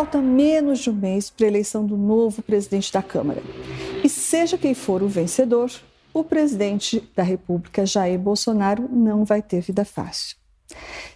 Falta menos de um mês para a eleição do novo presidente da Câmara. E seja quem for o vencedor, o presidente da República, Jair Bolsonaro, não vai ter vida fácil.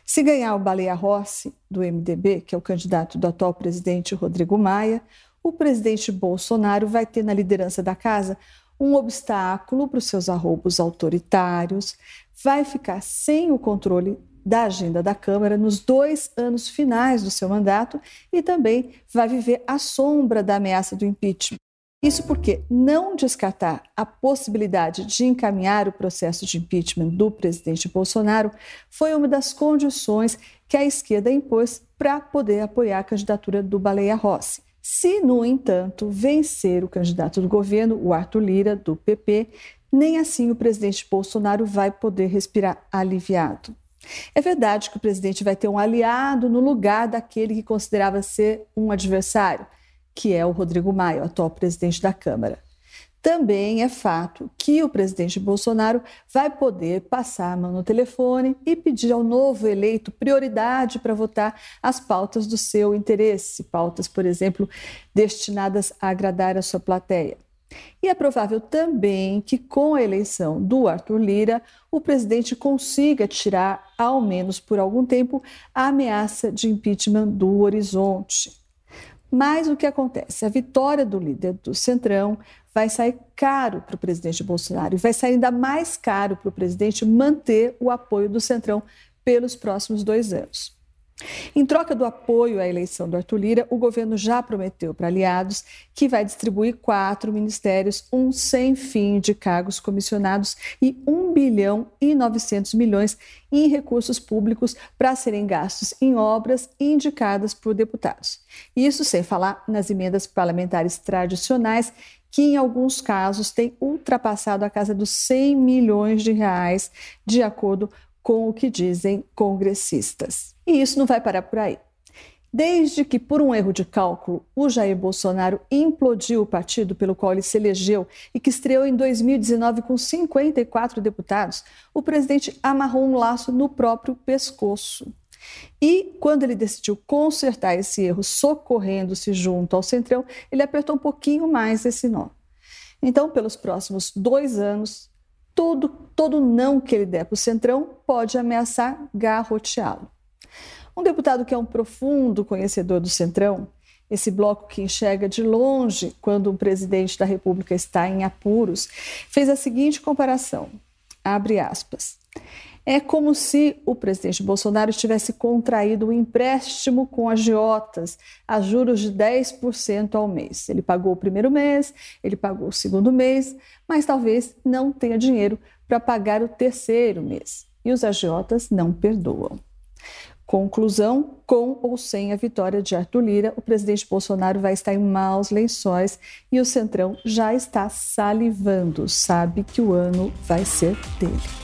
Se ganhar o Baleia Rossi, do MDB, que é o candidato do atual presidente Rodrigo Maia, o presidente Bolsonaro vai ter na liderança da casa um obstáculo para os seus arroubos autoritários, vai ficar sem o controle da agenda da Câmara nos dois anos finais do seu mandato e também vai viver à sombra da ameaça do impeachment. Isso porque não descartar a possibilidade de encaminhar o processo de impeachment do presidente Bolsonaro foi uma das condições que a esquerda impôs para poder apoiar a candidatura do Baleia Rossi. Se, no entanto, vencer o candidato do governo, o Arthur Lira, do PP, nem assim o presidente Bolsonaro vai poder respirar aliviado. É verdade que o presidente vai ter um aliado no lugar daquele que considerava ser um adversário que é o Rodrigo Maia, atual presidente da Câmara. Também é fato que o presidente Bolsonaro vai poder passar a mão no telefone e pedir ao novo eleito prioridade para votar as pautas do seu interesse, pautas, por exemplo, destinadas a agradar a sua plateia. E é provável também que, com a eleição do Arthur Lira, o presidente consiga tirar, ao menos por algum tempo, a ameaça de impeachment do horizonte. Mas o que acontece? A vitória do líder do Centrão vai sair caro para o presidente Bolsonaro e vai sair ainda mais caro para o presidente manter o apoio do Centrão pelos próximos dois anos. Em troca do apoio à eleição do Arthur Lira, o governo já prometeu para aliados que vai distribuir quatro ministérios, um sem fim de cargos comissionados e 1 bilhão e 900 milhões em recursos públicos para serem gastos em obras indicadas por deputados. Isso sem falar nas emendas parlamentares tradicionais, que em alguns casos têm ultrapassado a casa dos 100 milhões de reais, de acordo com o que dizem congressistas. E isso não vai parar por aí. Desde que, por um erro de cálculo, o Jair Bolsonaro implodiu o partido pelo qual ele se elegeu e que estreou em 2019 com 54 deputados, o presidente amarrou um laço no próprio pescoço. E quando ele decidiu consertar esse erro, socorrendo-se junto ao Centrão, ele apertou um pouquinho mais esse nó. Então, pelos próximos dois anos, todo, todo não que ele der para o Centrão pode ameaçar garroteá-lo. Um deputado que é um profundo conhecedor do Centrão, esse bloco que enxerga de longe quando um presidente da República está em apuros, fez a seguinte comparação: abre aspas. É como se o presidente Bolsonaro tivesse contraído um empréstimo com agiotas a juros de 10% ao mês. Ele pagou o primeiro mês, ele pagou o segundo mês, mas talvez não tenha dinheiro para pagar o terceiro mês. E os agiotas não perdoam. Conclusão: com ou sem a vitória de Arthur Lira, o presidente Bolsonaro vai estar em maus lençóis e o Centrão já está salivando, sabe que o ano vai ser dele.